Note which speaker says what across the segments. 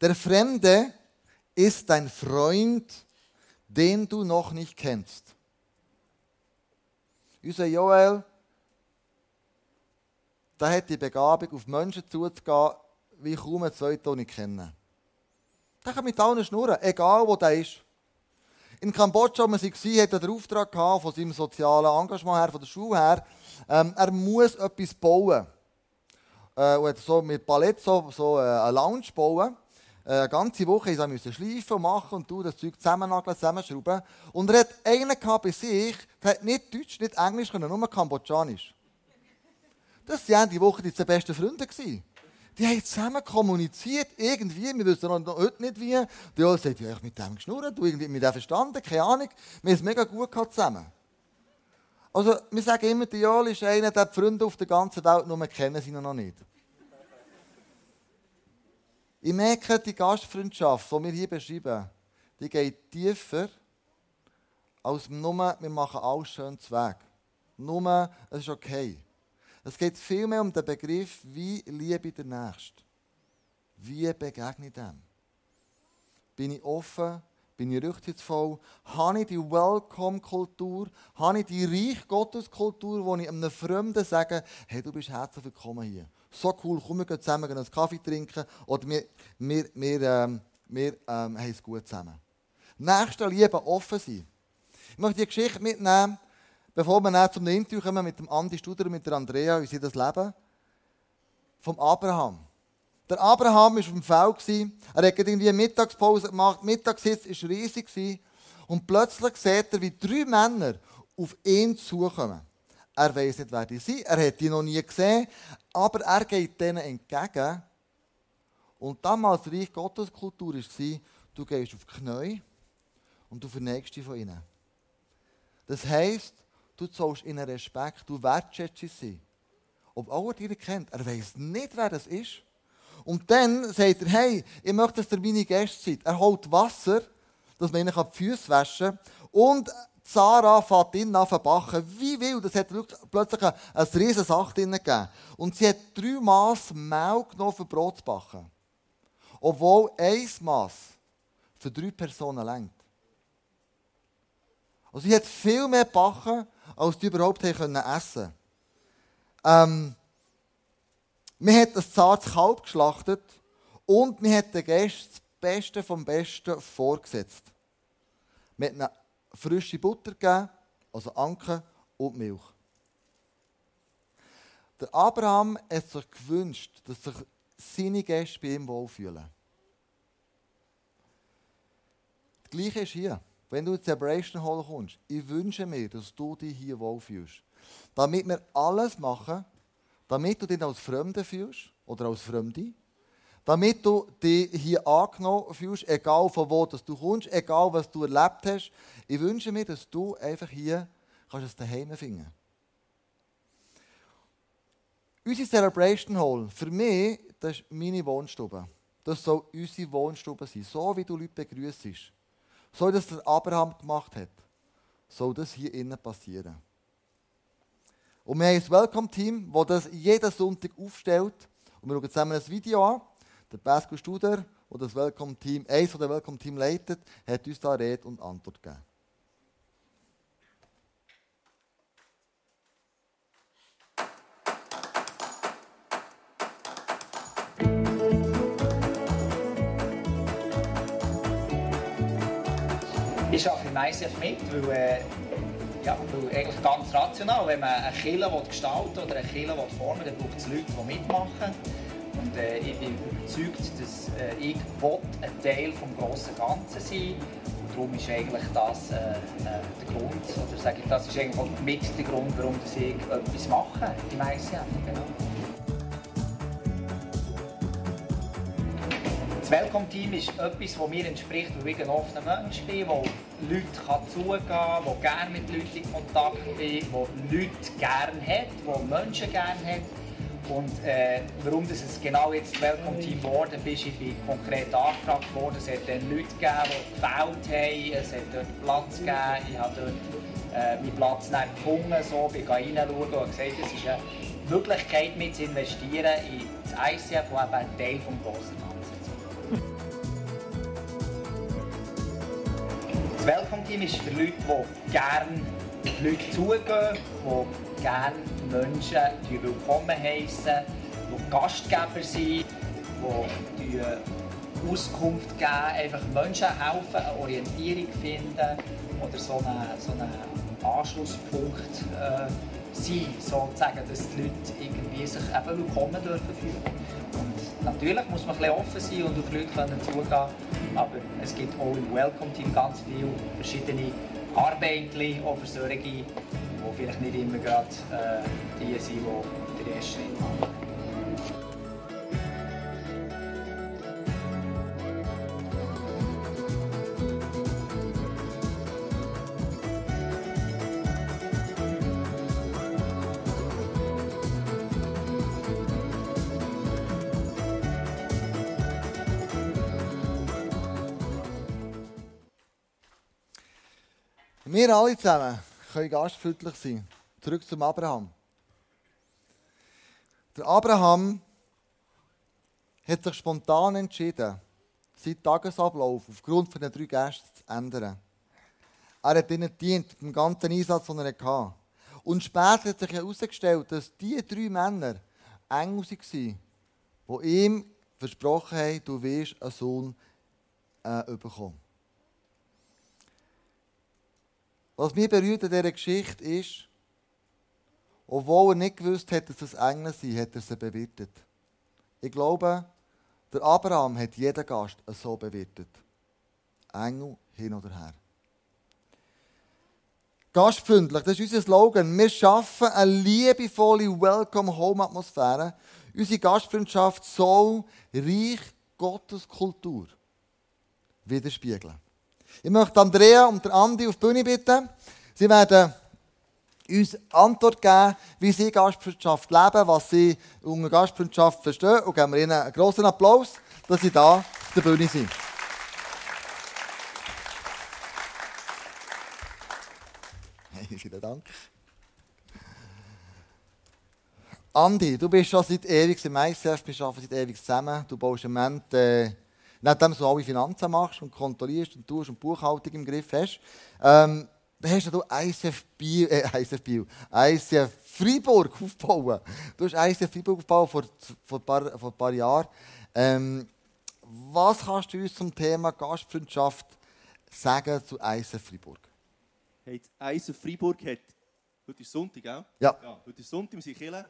Speaker 1: Der Fremde ist dein Freund, den du noch nicht kennst. Unser Joel, der hat die Begabung, auf Menschen zuzugehen, wie kaum ein zweiter nicht kennen. Der kann mit allen schnurren, egal wo der ist. In Kambodscha, wo wir waren, hat er den Auftrag gehabt, von seinem sozialen Engagement her, von der Schule her, ähm, er muss etwas bauen. Äh, und hat so mit Palett so, so äh, eine Lounge bauen. Äh, eine ganze Woche musste er schleifen und machen und du das Zeug zusammennageln, zusammenschrauben. Und er hat einen bei sich, der hat nicht Deutsch, nicht Englisch, sondern nur Kambodschanisch. Das waren die Woche die zwei besten Freunde. Gewesen. Die haben zusammen kommuniziert, irgendwie, wir wissen noch heute nicht wie. Die haben gesagt, ja, ich mit dem geschnurrt, du irgendwie mit dem verstanden, keine Ahnung. Wir haben es mega gut gehabt zusammen. Also, wir sagen immer, der Joel ist einer, der die Freunde auf der ganzen Welt nur kennen, sie noch nicht. Ich merke, die Gastfreundschaft, die wir hier beschreiben, die geht tiefer als nur, wir machen alles schön zu Weg. Nur, es ist okay. Es geht vielmehr um den Begriff, wie liebe ich den Nächsten. Wie begegne ich dem? Bin ich offen? Bin ich rücksichtsvoll? Habe ich die Welcome-Kultur? Habe ich die Reich-Gottes-Kultur, wo ich einem Fremden sage, hey, du bist herzlich willkommen hier. So cool, komm, wir gehen zusammen einen Kaffee trinken oder wir, wir, wir, ähm, wir ähm, haben es gut zusammen. Nächste Liebe offen sein. Ich möchte die Geschichte mitnehmen bevor wir dann zum Interview kommen mit dem Andi Studer und mit der Andrea, wie sie das leben, vom Abraham. Der Abraham war auf dem Feld. Er hat irgendwie eine Mittagspause gemacht. Mittagssitz war riesig. Und plötzlich sieht er, wie drei Männer auf ihn zukommen. Er weiß nicht, wer die sind. Er hat die noch nie gesehen. Aber er geht denen entgegen. Und damals Reich Gottes Kultur war, du gehst auf die Knie und du verneigst dich von ihnen. Das heisst, du zollst ihnen Respekt, du wertschätzt sie. Ob er dich kennt, er weiß nicht, wer das ist. Und dann sagt er, hey, ich möchte, dass ihr meine Gäste seid. Er holt Wasser, dass man ihnen die Füße waschen kann. Und Sarah fährt ihn an backen. Wie wild, das hat plötzlich eine, eine riesige Sache drin gegeben. Und sie hat drei Maß Mehl genommen für Brot zu backen. Obwohl ein Maß für drei Personen längt. Also sie hat viel mehr gebacken, als die überhaupt essen können. Ähm, man hat ein zartes Kalb geschlachtet und man hat den Gästen das Beste vom Besten vorgesetzt. Hat ihnen frische Butter gegeben, also Anke und Milch. Der Abraham hat sich gewünscht, dass sich seine Gäste bei ihm wohlfühlen. Das Gleiche ist hier. Wenn du in die Celebration Hall kommst, ich wünsche mir, dass du dich hier wohlfühlst. Damit wir alles machen, damit du dich als Fremde fühlst oder als Fremde, damit du dich hier angenommen fühlst, egal von wo du kommst, egal was du erlebt hast. Ich wünsche mir, dass du einfach hier kannst es daheim finden Unsere Celebration Hall, für mich, das ist meine Wohnstube. Das soll unsere Wohnstube sein. So wie du Leute begrüßt so wie das der Abraham gemacht hat, soll das hier innen passieren. Und wir haben ein Welcome-Team, das das jeden Sonntag aufstellt. Und wir schauen zusammen ein Video an. Der Pascal Studer, der das Welcome-Team, eines der Welcome-Team leitet, hat uns da Rede und Antwort gegeben.
Speaker 2: Ich arbeite im ICF mit, weil, äh, ja, weil eigentlich ganz rational, wenn man eine Kille gestalten oder eine Kille formen will, dann braucht es Leute, die mitmachen. Und äh, ich bin überzeugt, dass äh, ich ein Teil des grossen Ganzen sein Und darum ist eigentlich das äh, äh, der Grund, oder sage ich, das ist eigentlich mit der Grund, warum ich etwas mache im ICF. Genau. Das Welcome-Team ist etwas, das mir entspricht, weil ich ein offener Mensch bin, wo Leute kann zugehen kann, der gerne mit Leuten in Kontakt bin, der Leute gerne hat, der Menschen gerne hat. Und äh, warum das es genau jetzt Welcome Team geworden ist, ich bin konkret angefragt worden. Es hat dann Leute gegeben, die gefällt haben, es hat dort Platz gegeben. Ich habe dort äh, meinen Platz nicht gefunden, so, bin reinschauen und gesagt, es ist eine Möglichkeit mit zu investieren in das ICF, das eben ein Teil des grossen Ganzen ist. Das Welcome Team ist für Leute, die gerne auf Leute zugehen, die gerne Menschen willkommen heißen, die Gastgeber sind, die Auskunft geben, einfach Menschen helfen, eine Orientierung finden oder so einen, so einen Anschlusspunkt äh, sein, sozusagen, dass die Leute irgendwie sich eben willkommen dürfen fühlen. Und natürlich muss man ein offen sein und auf Leute können zugehen, aber es gibt auch im Welcome Team ganz viele verschiedene Arbeiten, auch für solche, die vielleicht nicht immer gerade äh, die sind, die den ersten Schritt machen.
Speaker 1: Wir alle zusammen können gastfreundlich sein. Zurück zum Abraham. Der Abraham hat sich spontan entschieden, seinen Tagesablauf aufgrund von den drei Gästen zu ändern. Er hat ihnen dient, mit dem ganzen Einsatz, den er hatte. Und später hat sich herausgestellt, dass diese drei Männer Engel waren, die ihm versprochen haben, du wirst einen Sohn äh, bekommen. Was mich berührt in dieser Geschichte ist, obwohl er nicht gewusst hat, dass es Engel sind, hat er sie bewirtet. Ich glaube, der Abraham hat jeden Gast so bewirtet. Engel hin oder her. Gastfreundlich, das ist unser Slogan. Wir schaffen eine liebevolle Welcome-Home-Atmosphäre. Unsere Gastfreundschaft soll reich Gottes Kultur widerspiegeln. Ich möchte Andrea und Andi auf die Bühne bitten. Sie werden uns Antwort geben, wie sie Gastfreundschaft leben, was sie unter Gastfreundschaft verstehen. Und geben wir ihnen einen grossen Applaus, dass sie da auf der Bühne sind. Vielen Dank. Andi, du bist schon seit ewig im ICF, wir arbeiten seit ewig zusammen. Du baust im Moment... Äh, nachdem du alle Finanzen machst und kontrollierst und tust und Buchhaltung im Griff hast, ähm, hast du ICF Biel, äh, ICF Biel, ICF Freiburg aufgebaut. Du hast ICF Freiburg aufgebaut vor, vor, ein, paar, vor ein paar Jahren. Ähm, was kannst du uns zum Thema Gastfreundschaft sagen zu ICF Freiburg?
Speaker 3: Hey, ICF Freiburg hat, heute ist Sonntag, auch?
Speaker 1: Ja.
Speaker 3: ja. Heute ist Sonntag, wir sind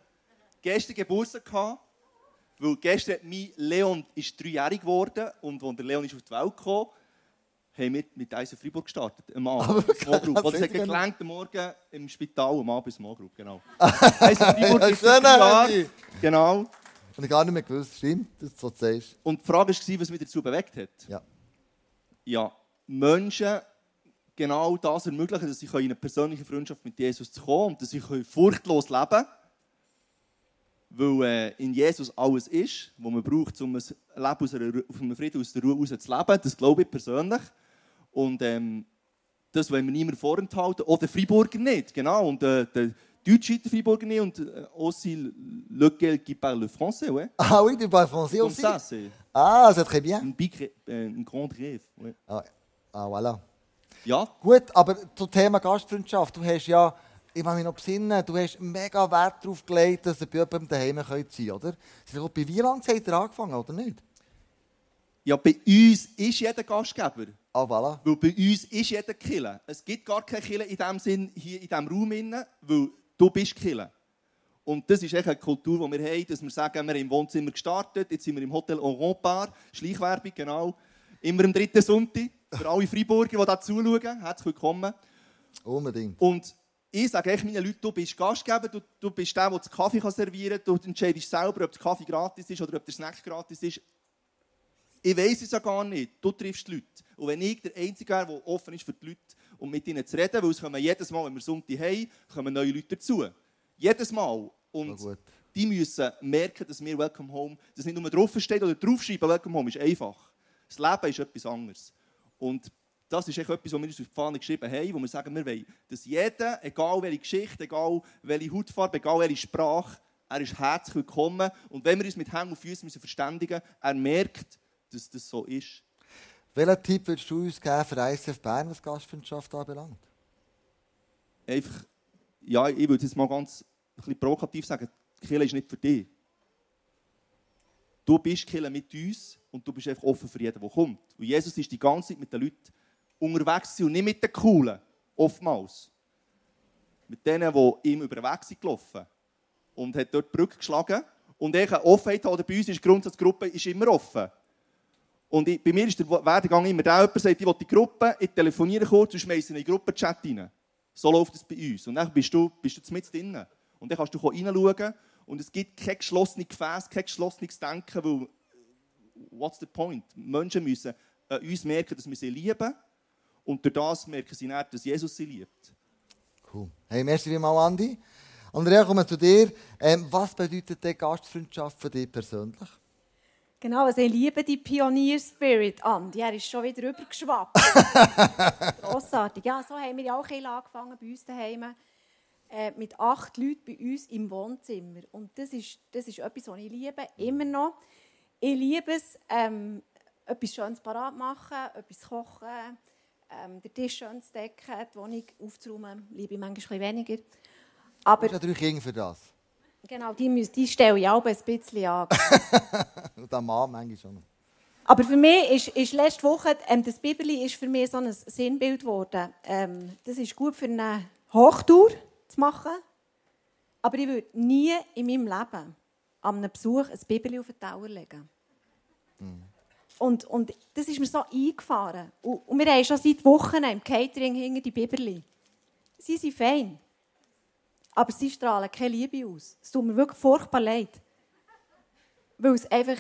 Speaker 3: Gestern Geburtstag gehabt. Weil gestern mein Leon ist dreijährig geworden und als der Leon ist auf die Welt kam, haben wir mit Eisen Freiburg gestartet, am Abend. Small Group. Und es hat gelangt, am Morgen im Spital, am Abend Small Group, genau. Eisen Freiburg ist drei Jahre. Genau.
Speaker 1: Und ich gar nicht mehr gewusst, stimmt, dass du so sagst.
Speaker 3: Und die Frage war, was mich dazu bewegt hat.
Speaker 1: Ja.
Speaker 3: Ja, Menschen genau das ermöglichen, dass sie in eine persönliche Freundschaft mit Jesus kommen und dass sie furchtlos leben können weil äh, in Jesus alles ist, was man braucht, um ein Leben aus einer, auf einem Frieden aus der Ruhe heraus zu leben. Das glaube ich persönlich. Und ähm, das wollen wir niemand vorenthalten. Auch der Freiburger nicht, genau. Und äh, der Deutsche der Freiburger nicht. Und äh, aussi lequel qui parle français, ouais.
Speaker 1: Ah oui, tu parles français
Speaker 3: Comme
Speaker 1: aussi
Speaker 3: ça,
Speaker 1: Ah, c'est très bien.
Speaker 3: un, big, äh, un grand rêve. Ouais.
Speaker 1: Ah, ah, voilà.
Speaker 3: Ja,
Speaker 1: Gut, aber zum Thema Gastfreundschaft. Du hast ja, ich kann mich noch besinnen, du hast mega Wert darauf gelegt, dass ihr bei jemandem daheim sein könnt, oder? Bei wie lange habt ihr angefangen, oder nicht?
Speaker 3: ja, bei uns ist jeder Gastgeber.
Speaker 1: Ah, voilà.
Speaker 3: Weil bei uns ist jeder Killer. Es gibt gar keine Killer in dem Sinn hier in diesem Raum, innen, weil du bist Killer. Und das ist echt eine Kultur, die wir haben, dass wir sagen, wir haben im Wohnzimmer gestartet, jetzt sind wir im Hotel Oranpar, Schleichwerbung, genau. Immer am dritten Sonntag. Für alle Freiburger, die da zuschauen, herzlich willkommen.
Speaker 1: Unbedingt.
Speaker 3: Und ich sage echt meinen Leuten, du bist Gastgeber, du, du bist der, der den Kaffee servieren kann, du entscheidest selber, ob der Kaffee gratis ist oder ob der Snack gratis ist. Ich weiß es ja gar nicht. Du triffst die Leute. Und wenn ich der Einzige wäre, der offen ist für die Leute und mit ihnen zu reden, weil es kommen jedes Mal, wenn wir Sonntag haben, kommen neue Leute dazu. Jedes Mal. Und die müssen merken, dass wir Welcome Home, dass nicht nur draufsteht oder draufschreiben, Welcome Home ist einfach. Das Leben ist etwas anderes. Und das ist echt etwas, was wir uns auf die Fahne geschrieben haben, wo wir sagen, wir wollen, dass jeder, egal welche Geschichte, egal welche Hautfarbe, egal welche Sprache, er ist herzlich willkommen. Und wenn wir uns mit Händen und Füßen müssen verständigen müssen, er merkt, dass das so ist.
Speaker 1: Welchen Tipp würdest du uns geben für ICF Bern, was Gastfreundschaft anbelangt?
Speaker 3: Einfach, ja, ich würde jetzt mal ganz ein bisschen provokativ sagen, die Kirche ist nicht für dich. Du bist Kirche mit uns und du bist einfach offen für jeden, der kommt. Und Jesus ist die ganze Zeit mit den Leuten unterwegs und nicht mit den Coolen, oftmals. Mit denen, die ihm über den Weg sind gelaufen und hat dort die Brücke geschlagen. Und ich eine Offenheit oder bei uns ist die Grundsatzgruppe ist immer offen. Und ich, bei mir ist der Werdegang immer der, jemand sagt, ich will die Gruppe, ich telefoniere kurz und schmeiße in den Gruppenchat rein. So läuft es bei uns. Und dann bist du, bist du mit drin. Und dann kannst du reinschauen und es gibt kein geschlossenes Gefäß, kein geschlossenes Denken, weil, what's the point? Menschen müssen äh, uns merken, dass wir sie lieben und durch das merken sie nicht, dass Jesus sie liebt.
Speaker 1: Cool. Hey, merci vielmals, Andi. Andrea, kommen wir zu dir. Ähm, was bedeutet die Gastfreundschaft für dich persönlich?
Speaker 4: Genau, also ich liebe die Pionier-Spirit, Andi. Er ist schon wieder rübergeschwappt. Grossartig. Ja, so haben wir ja auch angefangen bei uns daheim. Äh, mit acht Leuten bei uns im Wohnzimmer. Und das ist, das ist etwas, was ich liebe, immer noch. Ich liebe es, ähm, etwas Schönes parat machen, etwas kochen, ähm, den Tisch schön zu decken, die Wohnung aufzuräumen. Liebe ich manchmal ein weniger.
Speaker 1: Aber... Du hast ja drei Kinder für das.
Speaker 4: Genau, die, müssen, die stelle ich auch ein bisschen an.
Speaker 1: Und der Mann manchmal schon.
Speaker 4: Aber für mich ist, ist letzte Woche, ähm, das Bibeli ist für mich so ein Sinnbild geworden. Ähm, das ist gut für eine Hochtour zu machen. Aber ich würde nie in meinem Leben an einem Besuch ein Bibeli auf den Tower legen. Mhm. Und, und das ist mir so eingefahren. Und, und wir haben schon seit Wochen im Catering hinter die Biberli. Sie sind fein aber sie strahlen keine Liebe aus. Es tut mir wirklich furchtbar leid. Weil es einfach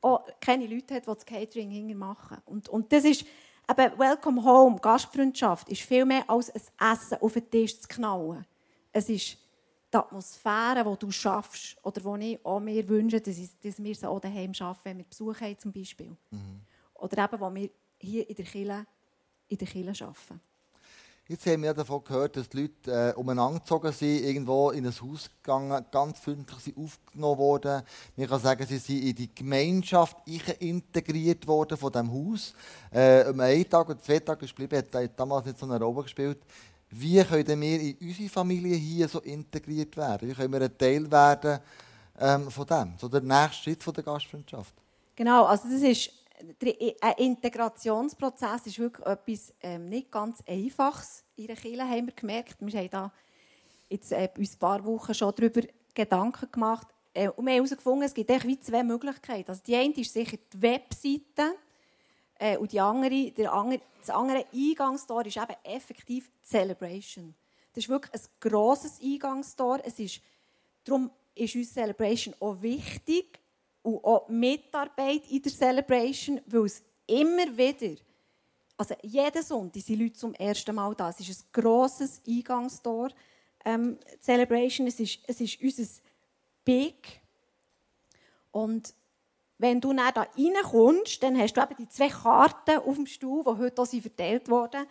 Speaker 4: auch keine Leute hat, die das Catering hinter machen. Und, und das ist eben Welcome Home, Gastfreundschaft, ist viel mehr als ein Essen auf den Tisch zu knallen. Es ist die Atmosphäre, die du schaffst oder die ich auch mir wünsche, dass, ich, dass wir sie auch daheim schaffen, wenn wir Besuch haben zum Beispiel. Mhm. Oder eben, wo wir hier in der Kirche, in der Kirche arbeiten.
Speaker 1: Jetzt haben wir davon gehört, dass die Leute äh, umeinander gezogen sind, irgendwo in ein Haus gegangen, ganz freundlich sind aufgenommen worden. Man kann sagen, sie sind in die Gemeinschaft integriert worden von diesem Haus. Äh, um einen Tag oder zwei Tage geblieben, hat damals nicht so eine Rolle gespielt. Wie können wir in unsere Familie hier so integriert werden? Wie können wir ein Teil werden ähm, von dem? So der nächste Schritt von der Gastfreundschaft.
Speaker 4: Genau, also das ist ein Integrationsprozess ist wirklich etwas ähm, nicht ganz Einfaches in der Kirche, haben wir gemerkt. Wir haben da jetzt äh, uns ein paar Wochen schon darüber Gedanken gemacht. Äh, und wir haben herausgefunden, es gibt wie zwei Möglichkeiten. Also die eine ist sicher die Webseite äh, und die andere, der andere, das andere Eingangstor ist eben effektiv Celebration. Das ist wirklich ein grosses Eingangstor. Es ist, darum ist uns Celebration auch wichtig, und auch Mitarbeit in der Celebration, weil es immer wieder, also jeden Sonntag sind Leute zum ersten Mal da. Es ist ein grosses Eingangstor. Ähm, Celebration, es ist, es ist unser Big. Und wenn du dann da reinkommst, dann hast du eben die zwei Karten auf dem Stuhl, die heute auch verteilt wurden.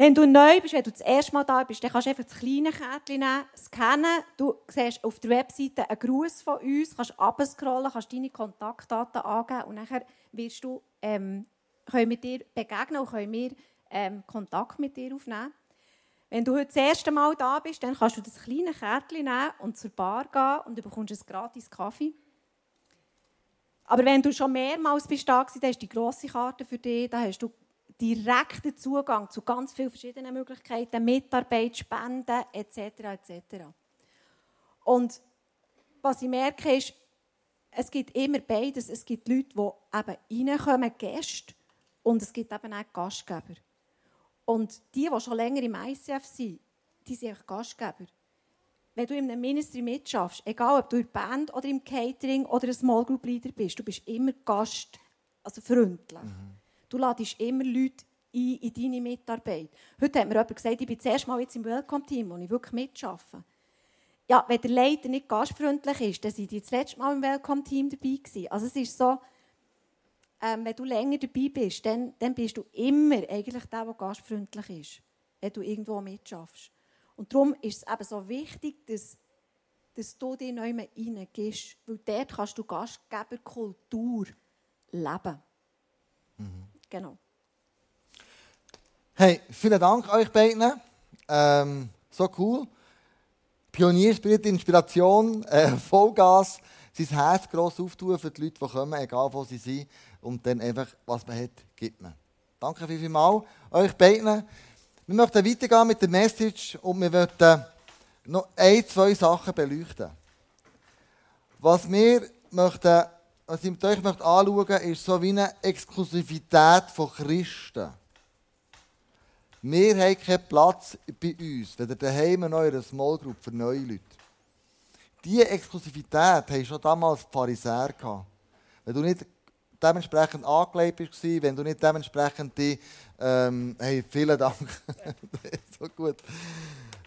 Speaker 4: Wenn du neu bist, wenn du das erste Mal da bist, dann kannst du einfach das kleine Kärtchen nehmen, scannen. Du siehst auf der Webseite einen Gruß von uns, kannst abscrollen, kannst deine Kontaktdaten angeben und dann wirst du, ähm, können wir dir begegnen und können wir ähm, Kontakt mit dir aufnehmen. Wenn du heute das erste Mal da bist, dann kannst du das kleine Kärtchen nehmen und zur Bar gehen und du bekommst einen gratis Kaffee. Aber wenn du schon mehrmals bist da warst, dann du die grosse Karte für dich, da hast du direkten Zugang zu ganz vielen verschiedenen Möglichkeiten, Mitarbeit, Spenden etc. etc. Und was ich merke ist, es gibt immer beides. Es gibt Leute, die eben reinkommen, Gäste, und es gibt eben auch Gastgeber. Und die, die schon länger im ICF sind, die sind Gastgeber. Wenn du in einem Ministry mitschaffst, egal ob du in der Band oder im Catering oder ein Small Group Leader bist, du bist immer Gast, also freundlich. Mhm. Du ladest immer Leute ein in deine Mitarbeit. Heute hat mir jemand gesagt, ich bin zuerst mal jetzt im Welcome-Team, wo ich wirklich mitarbeite. Ja, wenn der Leiter nicht gastfreundlich ist, dann sind die das letzte Mal im Welcome-Team dabei gewesen. Also es ist so, ähm, wenn du länger dabei bist, dann, dann bist du immer eigentlich der, der gastfreundlich ist, wenn du irgendwo mitschaffst. Und darum ist es eben so wichtig, dass, dass du dich neu reingehst, weil dort kannst du Gastgeberkultur leben.
Speaker 1: Mhm.
Speaker 4: Genau.
Speaker 1: Hey, vielen Dank euch beiden. Ähm, so cool. Pionierspirit, Inspiration, äh, Vollgas, sein Herz gross auftun für die Leute, die kommen, egal wo sie sind. Und dann einfach, was man hat, gibt man. Danke vielmals euch beiden. Wir möchten weitergehen mit der Message und wir möchten noch ein, zwei Sachen beleuchten. Was wir möchten, was ich mit euch möchte anschauen ist so wie eine Exklusivität von Christen. Wir haben keinen Platz bei uns, ihr daheim noch in einer Small Group für neue Leute. Diese Exklusivität haben schon damals die Pharisäer. Wenn du nicht dementsprechend angelegt bist, wenn du nicht dementsprechend die, ähm, hey, vielen Dank, so gut.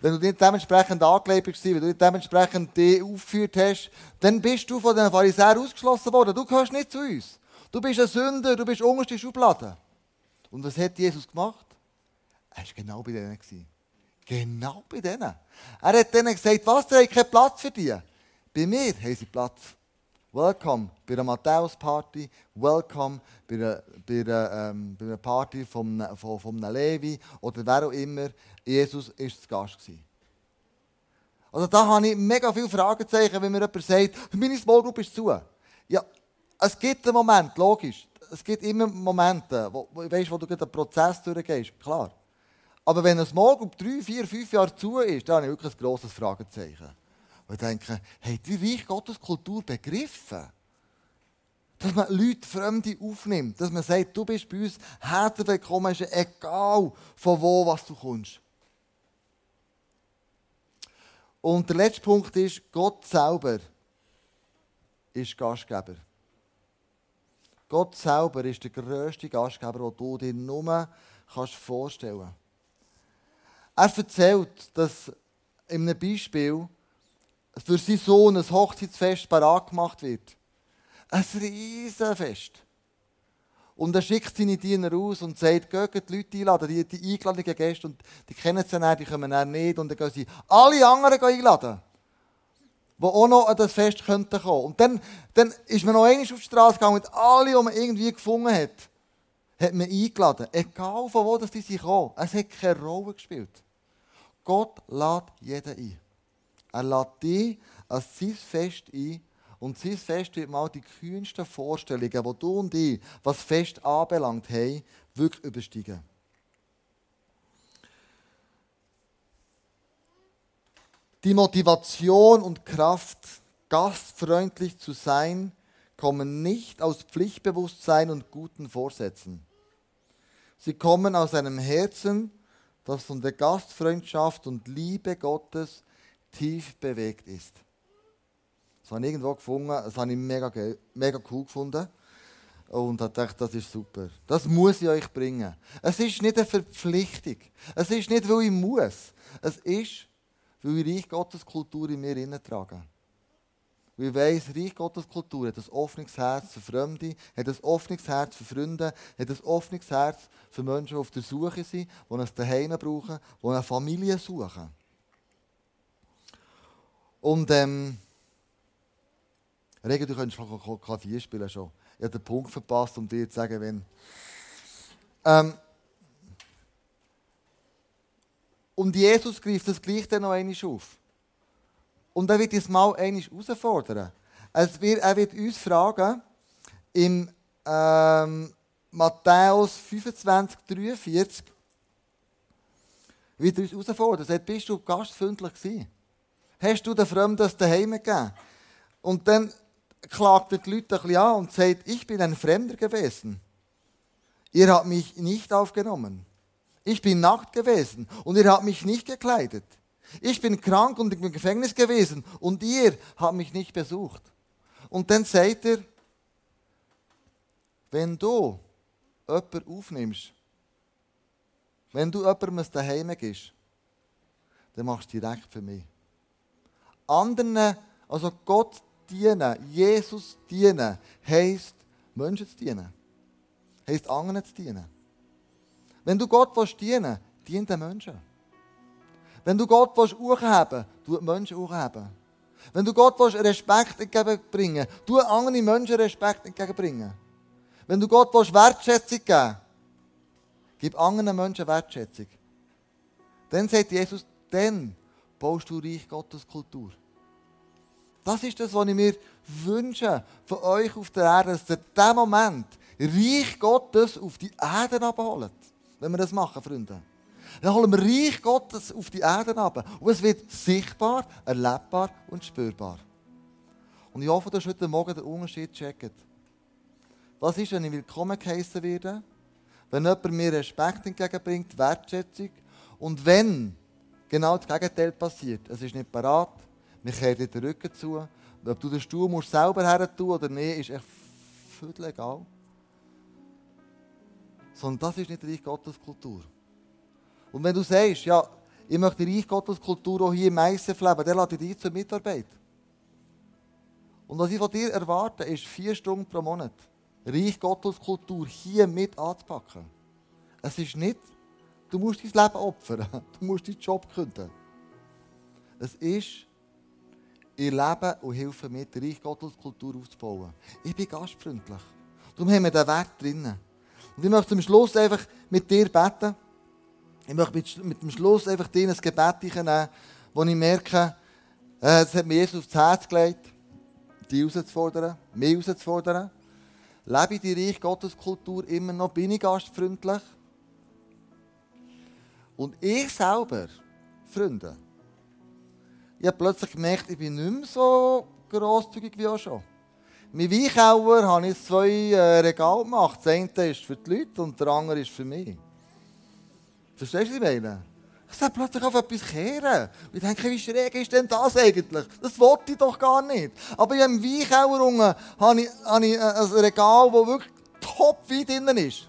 Speaker 1: Wenn du nicht dementsprechend angelegt bist, wenn du nicht dementsprechend die aufgeführt hast, dann bist du von den Pharisäern ausgeschlossen worden. Du gehörst nicht zu uns. Du bist ein Sünder, du bist unterste Schublade. Und was hat Jesus gemacht? Er war genau bei denen. Genau bei denen. Er hat denen gesagt, was, ihr habt keinen Platz für dich. Bei mir haben sie Platz. Welcome bei einer Matthäus-Party, welcome bei einer, bei einer, ähm, bei einer Party von, von, von einem Levi oder wer auch immer. Jesus war zu Gast. Gewesen. Also da habe ich mega viele Fragezeichen, wenn mir jemand sagt, meine Small ist zu. Ja, es gibt einen Moment, logisch. Es gibt immer Momente, wo, weißt, wo du einen Prozess durchgehst, klar. Aber wenn ein Small drei, vier, fünf Jahre zu ist, dann habe ich wirklich ein grosses Fragezeichen. Und ich denke, hey, die Reich Gottes Kultur begriffen? Dass man Leute, Fremde aufnimmt. Dass man sagt, du bist bei uns herzlich willkommen, egal von wo was du kommst. Und der letzte Punkt ist, Gott selber ist Gastgeber. Gott selber ist der grösste Gastgeber, den du dir nur vorstellen kannst. Er erzählt, dass in einem Beispiel für seinen Sohn ein Hochzeitsfest parat gemacht wird. Ein Riesenfest. Und er schickt seine Diener aus und sagt, geht die Leute einladen, die, die eingeladenen Gäste, und die kennen sie nicht, die kommen dann nicht, und dann gehen sie alle anderen einladen, die auch noch an das Fest könnten kommen. Und dann, dann ist man noch einmal auf die Straße gegangen, und alle, die man irgendwie gefunden hat, hat man eingeladen. Egal von wo das die sind gekommen. Es hat keine Rolle gespielt. Gott lädt jeden ein. Er lädt dich an sein Fest ein. Und sein Fest wird mal die kühnsten Vorstellungen, die du und ich, was Fest anbelangt haben, wirklich übersteigen. Die Motivation und Kraft, gastfreundlich zu sein, kommen nicht aus Pflichtbewusstsein und guten Vorsätzen. Sie kommen aus einem Herzen, das von der Gastfreundschaft und Liebe Gottes tief bewegt ist. Das habe ich irgendwo gefunden, das habe ich mega, mega cool gefunden. Und habe gedacht, das ist super. Das muss ich euch bringen. Es ist nicht eine Verpflichtung. Es ist nicht, weil ich muss. Es ist, weil ich Reich Gottes Kultur in mir trage. Weil ich weiss, Reich Gottes Kultur hat ein offenes Herz für Fremde, hat ein offenes Herz für Freunde, hat ein offenes Herz für Menschen, die auf der Suche sind, die ein Daheim brauchen, die eine Familie suchen. Und ähm, Regen, du könntest schon Klavier spielen schon. Ich habe den Punkt verpasst, um dir zu sagen, wenn. Ähm, und Jesus greift das gleich dann noch einmal auf. Und er wird uns mal einmal herausfordern. Er wird, er wird uns fragen, im ähm, Matthäus 25, 43, wird er uns herausfordern. Er sagt, bist du gastfreundlich gewesen? Hast du den Fremden das daheim gegeben? Und dann klagt er die Leute ein bisschen an und sagt, ich bin ein Fremder gewesen. Ihr habt mich nicht aufgenommen. Ich bin nackt gewesen und ihr habt mich nicht gekleidet. Ich bin krank und im Gefängnis gewesen und ihr habt mich nicht besucht. Und dann sagt er, wenn du jemanden aufnimmst, wenn du jemandem daheim gibst, dann machst du direkt für mich. Anderen, also Gott dienen, Jesus dienen, heisst Menschen zu dienen. Heisst anderen zu dienen. Wenn du Gott willst dienen, dient den Menschen. Wenn du Gott willst hochheben, tu Menschen hochheben. Wenn du Gott willst Respekt entgegenbringen, tu anderen Menschen Respekt entgegenbringen. Wenn du Gott willst Wertschätzung geben, Gib anderen Menschen Wertschätzung. Dann sagt Jesus, dann baust du Reich Gottes Kultur. Das ist das, was ich mir wünsche von euch auf der Erde, dass ihr in diesem Moment Reich Gottes auf die Erde abholt. Wenn wir das machen, Freunde. Dann holen wir Reich Gottes auf die Erde ab. Und es wird sichtbar, erlebbar und spürbar. Und ich hoffe, dass heute Morgen den Unterschied checkt. Was ist, wenn ich willkommen geheißen werde? Wenn jemand mir Respekt entgegenbringt, Wertschätzung. Und wenn genau das Gegenteil passiert, es ist nicht parat, mir kehrt dir den Rücken zu. Ob du den Stuhl musst selber her tun oder nicht, ist echt völlig egal. Sondern das ist nicht Reich Gottes Kultur. Und wenn du sagst, ja, ich möchte Reich Gottes Kultur auch hier im ISF leben, dann lade ich dich zur Mitarbeit. Und was ich von dir erwarte, ist vier Stunden pro Monat Reich Gottes Kultur hier mit anzupacken. Es ist nicht, du musst dein Leben opfern, du musst deinen Job künden. Es ist, ich lebe und helfe mit, Reich Gottes Kultur aufzubauen. Ich bin gastfreundlich. Darum haben wir diesen Wert drinnen. Und ich möchte zum Schluss einfach mit dir beten. Ich möchte mit, mit dem Schluss einfach dir ein Gebet nehmen, wo ich merke, äh, das hat mir Jesus aufs Herz gelegt, dich herauszufordern, mich herauszufordern. Lebe die Reich Gottes Kultur immer noch? Bin ich gastfreundlich? Und ich selber, Freunde, ich habe plötzlich gemerkt, ich bin nicht mehr so grosszügig wie auch schon. Mein Weichauer habe ich zwei äh, Regale gemacht. Das eine ist für die Leute und der andere ist für mich. Verstehst du, was ich meine? Ich soll plötzlich auf etwas kehren. Ich denke, wie schräg ist denn das eigentlich? Das wollte ich doch gar nicht. Aber in einem Weichauer unten habe ich, habe ich ein Regal, wo wirklich Top-Wein drin ist.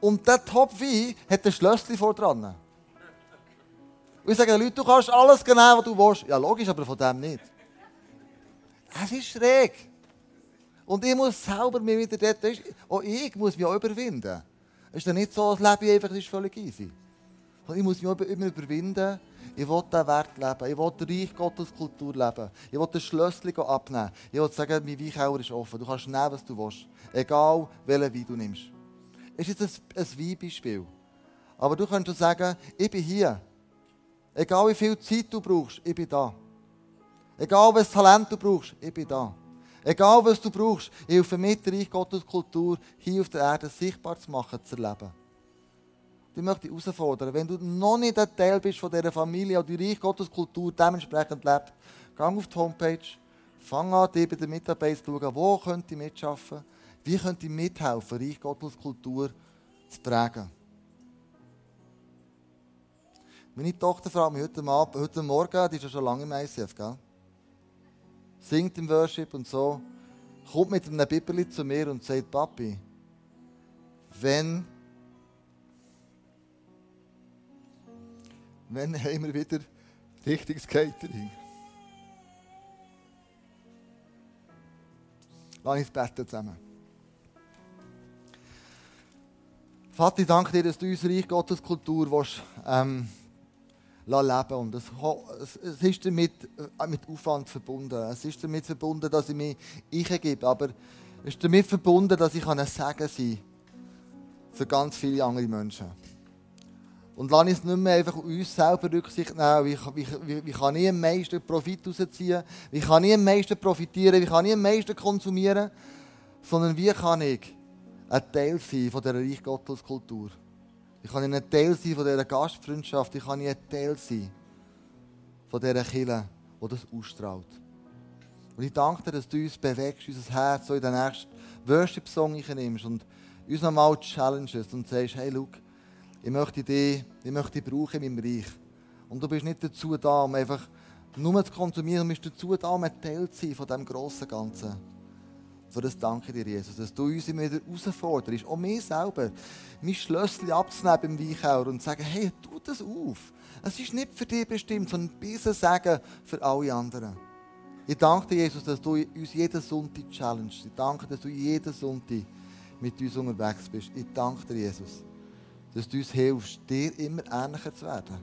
Speaker 1: Und dieser Top-Wein hat ein Schlösschen vor dran. Und ich sage den Leuten, du kannst alles genau, was du willst. Ja, logisch, aber von dem nicht. Es ist schräg. Und ich muss selber mir wieder dort, auch ich muss mich auch überwinden. Es ist dann nicht so, das Leben einfach ist völlig easy. Ich muss mich immer überwinden. Ich will diesen Wert leben. Ich will die Reich Gottes Kultur leben. Ich will das Schlösschen abnehmen. Ich will sagen, mein Weichauer ist offen. Du kannst nehmen, was du willst. Egal, welchen Wein du nimmst. Es ist jetzt ein, ein Weinbeispiel. Aber du kannst sagen, ich bin hier. Egal wie viel Zeit du brauchst, ich bin da. Egal welches Talent du brauchst, ich bin da. Egal was du brauchst, ich helfe mit, Reich Gottes Kultur hier auf der Erde sichtbar zu machen, zu erleben. Ich möchte dich herausfordern, wenn du noch nicht ein Teil bist von dieser Familie oder die Reich Gottes Kultur dementsprechend lebt, geh auf die Homepage, fang an, dir bei der Mitarbeit zu schauen, wo könnte ich mitschaffen, wie könnte ich mithelfen, Reich Gottes Kultur zu prägen. Meine Tochter fragt mich heute, Abend, heute Morgen, die ist ja schon lange im ICF, gell? singt im Worship und so, kommt mit einem Bibeli zu mir und sagt, Papi, wenn, wenn haben wir wieder richtiges Catering? Lass uns beten zusammen. Vater, ich danke dir, dass du uns Reich Gottes Kultur willst, ähm, leben Und es, es ist damit äh, mit Aufwand verbunden. Es ist damit verbunden, dass ich mich eingebe. Aber es ist damit verbunden, dass ich ein Segen sein kann für ganz viele andere Menschen. Und lass uns nicht mehr einfach uns selber Rücksicht nehmen, wie, wie, wie, kann ich am meisten Profit rausziehen, wie kann ich am meisten profitieren, wie kann ich am meisten konsumieren, sondern wie kann ich ein Teil sein von dieser Reich Gottes Kultur. Ich kann ein Teil sein von dieser Gastfreundschaft. Ich kann ein Teil sein von dieser Kirche, die das ausstrahlt. Und ich danke dir, dass du uns bewegst, unser Herz so in den nächsten Worship-Song nimmst und uns nochmal challenges und sagst, hey, schau, ich möchte dich, ich möchte dich brauchen in meinem Reich. Und du bist nicht dazu da, um einfach nur zu konsumieren, du bist dazu da, um ein Teil zu sein von diesem grossen Ganzen. Für das danke dir, Jesus, dass du uns immer wieder herausforderst, auch mir selber, mein Schlösschen abzunehmen beim Weichauer und zu sagen, hey, tu das auf. Es ist nicht für dich bestimmt, sondern ein bisschen Sagen für alle anderen. Ich danke dir, Jesus, dass du uns jeden Sonntag challengest. Ich danke, dass du jeden Sonntag mit uns unterwegs bist. Ich danke dir, Jesus, dass du uns hilfst, dir immer ähnlicher zu werden.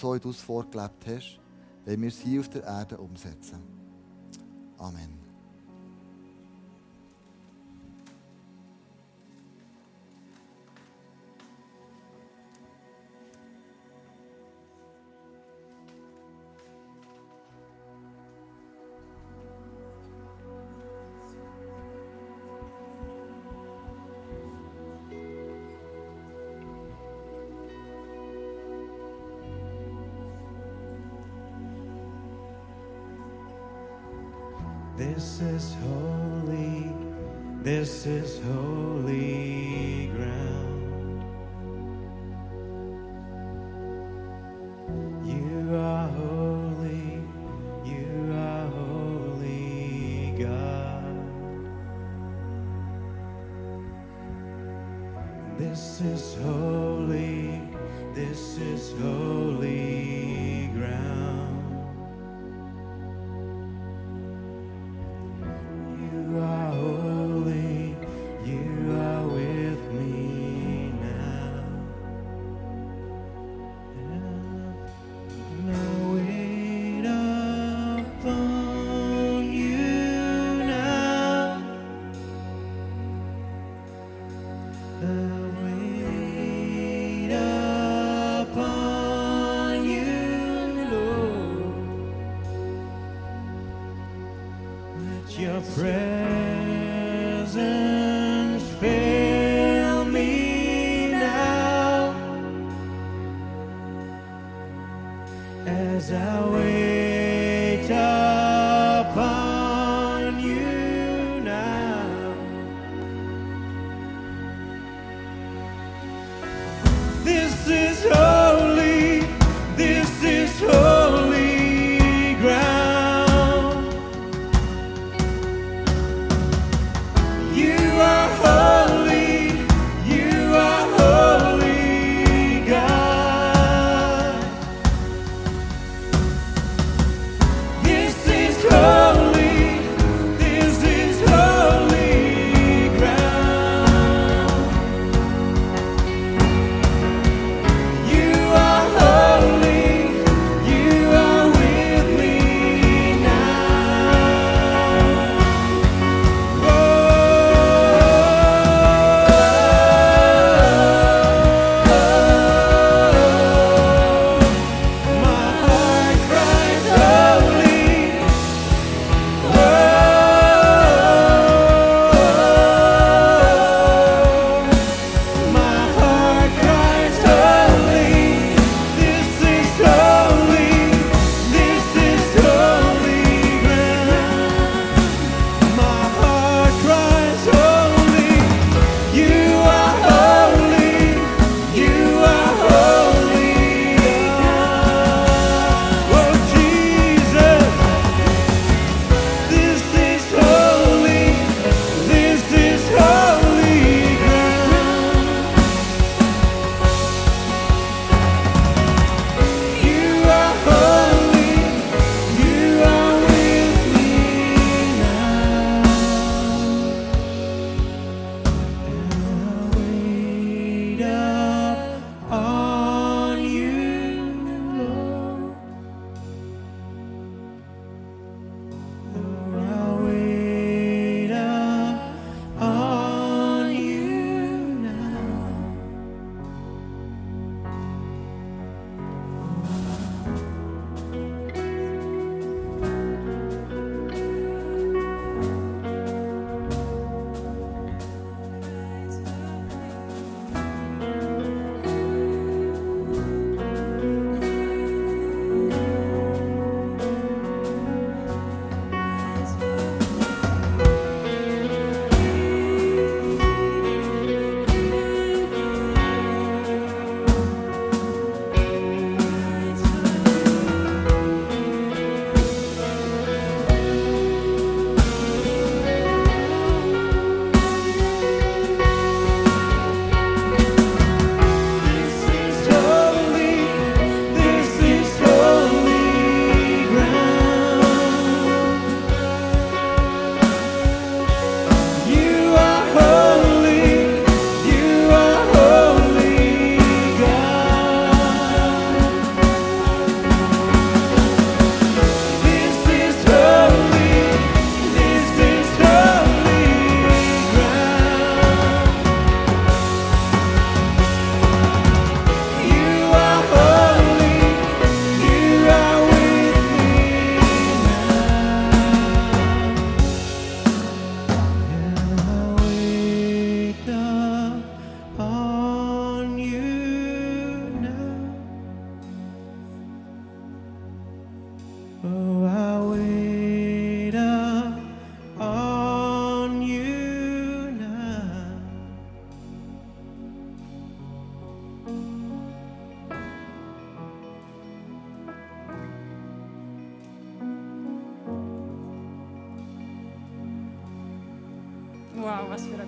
Speaker 1: So wie du es vorgelebt hast, wenn wir es hier auf der Erde umsetzen. Amen.
Speaker 5: This is holy, this is holy ground. Your presence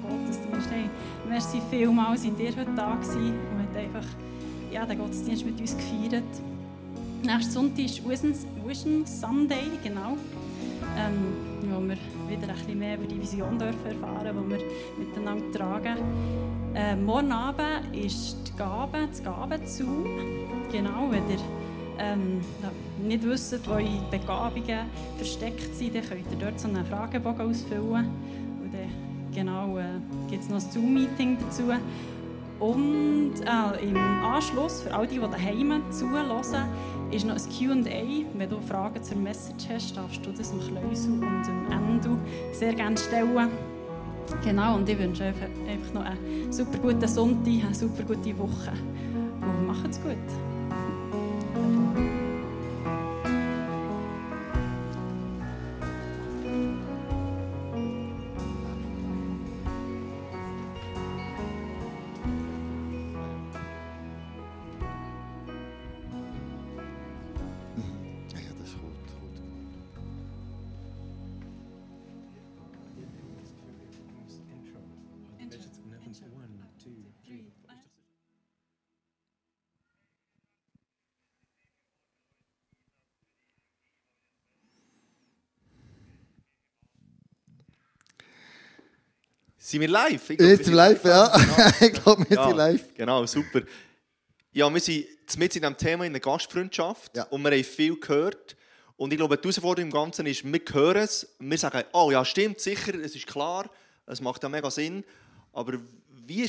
Speaker 6: ein Gottesdienst. Hey, merci vielmals, seid ihr heute da gewesen und habt einfach ja, den Gottesdienst mit uns gefeiert. Nächsten Sonntag ist Vision Sunday, genau. Ähm, wo wir wieder ein bisschen mehr über die Vision dürfen erfahren wo wir miteinander tragen. Äh, morgen Abend ist die Gabe, das Gabenzoom. Genau, wenn ihr ähm, nicht wisst, wo eure Begabungen versteckt sind, dann könnt ihr dort so einen Fragebogen ausfüllen. Genau, äh, gibt es noch ein Zoom-Meeting dazu. Und äh, im Anschluss, für all die, die daheim zuhören, ist noch ein Q&A. Wenn du Fragen zur Message hast, darfst du das dem Kleusel und dem Endo sehr gerne stellen. Genau, und ich wünsche euch einfach noch einen super guten Sonntag, eine super gute Woche. Und macht's gut.
Speaker 3: Sind wir live? Ich glaub,
Speaker 1: Jetzt
Speaker 3: wir
Speaker 1: live, ja.
Speaker 3: Genau.
Speaker 1: ich glaube, wir
Speaker 3: Ja,
Speaker 1: sind live.
Speaker 3: Genau, super. Ja, wir sind mit in diesem Thema in der Gastfreundschaft
Speaker 1: Ja.
Speaker 3: und wir haben viel gehört. Und ich glaube, die Herausforderung im Ganzen ist, wir hören es, wir sagen, oh ja, stimmt, sicher, es ist klar, es macht ja mega Sinn, aber wie